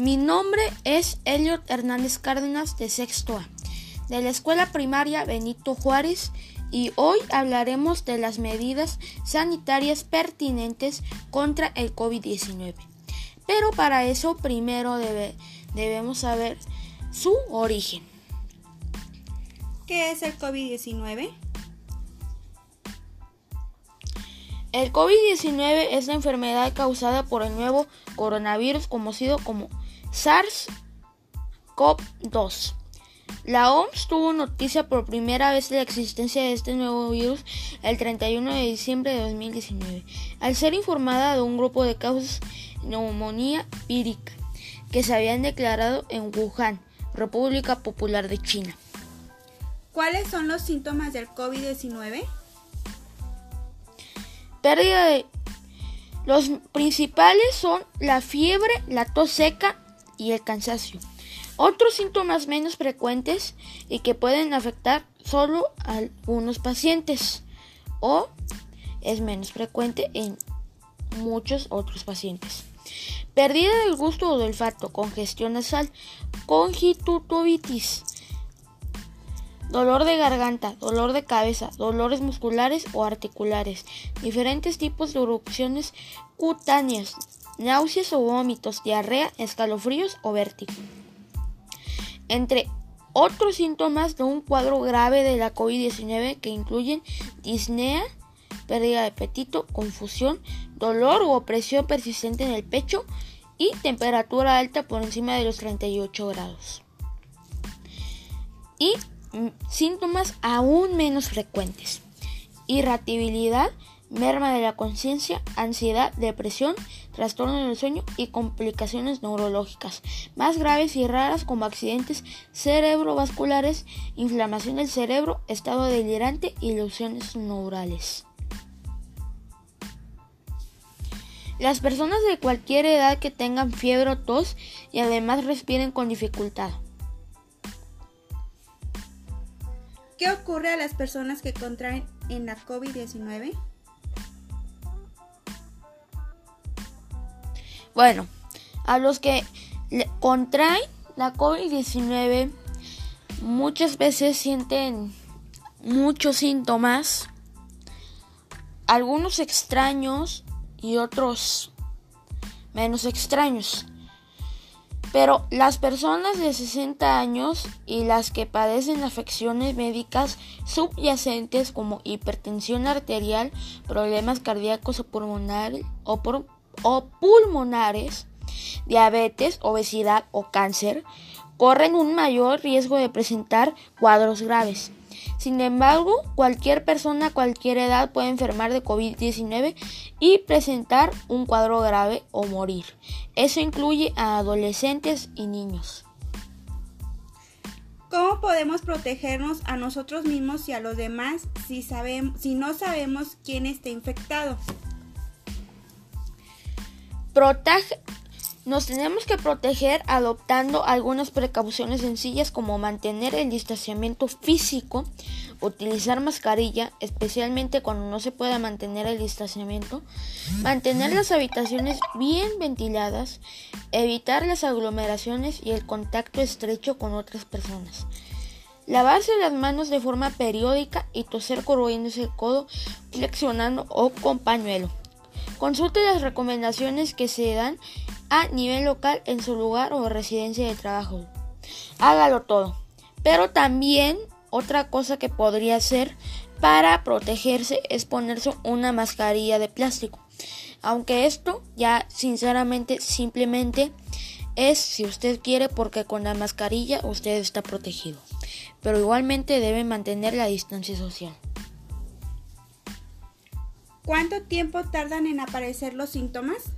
Mi nombre es Elliot Hernández Cárdenas de Sexto A, de la Escuela Primaria Benito Juárez, y hoy hablaremos de las medidas sanitarias pertinentes contra el COVID-19. Pero para eso primero debemos saber su origen. ¿Qué es el COVID-19? El COVID-19 es la enfermedad causada por el nuevo coronavirus conocido como SARS-CoV-2. La OMS tuvo noticia por primera vez de la existencia de este nuevo virus el 31 de diciembre de 2019, al ser informada de un grupo de casos de neumonía vírica que se habían declarado en Wuhan, República Popular de China. ¿Cuáles son los síntomas del COVID-19? Pérdida de... Los principales son la fiebre, la tos seca y el cansancio. Otros síntomas menos frecuentes y que pueden afectar solo a algunos pacientes o es menos frecuente en muchos otros pacientes. Pérdida del gusto o del olfato, congestión nasal, conjuntivitis, dolor de garganta, dolor de cabeza, dolores musculares o articulares, diferentes tipos de erupciones cutáneas, náuseas o vómitos, diarrea, escalofríos o vértigo. Entre otros síntomas de un cuadro grave de la COVID-19 que incluyen disnea, pérdida de apetito, confusión, dolor u opresión persistente en el pecho y temperatura alta por encima de los 38 grados. Y síntomas aún menos frecuentes. Irritabilidad, merma de la conciencia, ansiedad, depresión, trastorno del sueño y complicaciones neurológicas más graves y raras como accidentes cerebrovasculares, inflamación del cerebro, estado delirante y ilusiones neurales. Las personas de cualquier edad que tengan fiebre o tos y además respiren con dificultad ¿Qué ocurre a las personas que contraen en la COVID-19? Bueno, a los que contraen la COVID-19 muchas veces sienten muchos síntomas, algunos extraños y otros menos extraños. Pero las personas de 60 años y las que padecen afecciones médicas subyacentes como hipertensión arterial, problemas cardíacos o, pulmonares, o pulmonares, diabetes, obesidad o cáncer, corren un mayor riesgo de presentar cuadros graves. Sin embargo, cualquier persona a cualquier edad puede enfermar de COVID-19 y presentar un cuadro grave o morir. Eso incluye a adolescentes y niños. ¿Cómo podemos protegernos a nosotros mismos y a los demás si, sabemos, si no sabemos quién está infectado? Nos tenemos que proteger adoptando algunas precauciones sencillas como mantener el distanciamiento físico, utilizar mascarilla, especialmente cuando no se pueda mantener el distanciamiento, mantener las habitaciones bien ventiladas, evitar las aglomeraciones y el contacto estrecho con otras personas. Lavarse las manos de forma periódica y toser corroyéndose el codo, flexionando o con pañuelo. Consulte las recomendaciones que se dan a nivel local en su lugar o residencia de trabajo. Hágalo todo. Pero también otra cosa que podría hacer para protegerse es ponerse una mascarilla de plástico. Aunque esto ya sinceramente simplemente es si usted quiere porque con la mascarilla usted está protegido. Pero igualmente debe mantener la distancia social. ¿Cuánto tiempo tardan en aparecer los síntomas?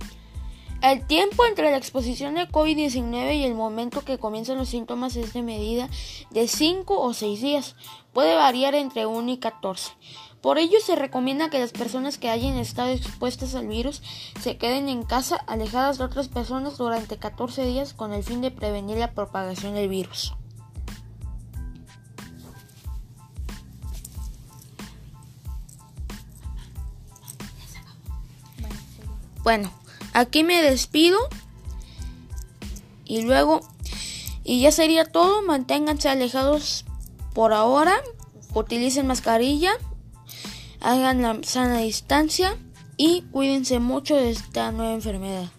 El tiempo entre la exposición al COVID-19 y el momento que comienzan los síntomas es de medida de 5 o 6 días. Puede variar entre 1 y 14. Por ello se recomienda que las personas que hayan estado expuestas al virus se queden en casa alejadas de otras personas durante 14 días con el fin de prevenir la propagación del virus. Bueno, Aquí me despido Y luego, y ya sería todo. Manténganse alejados por ahora. Utilicen mascarilla. Hagan la sana distancia. Y cuídense mucho de esta nueva enfermedad.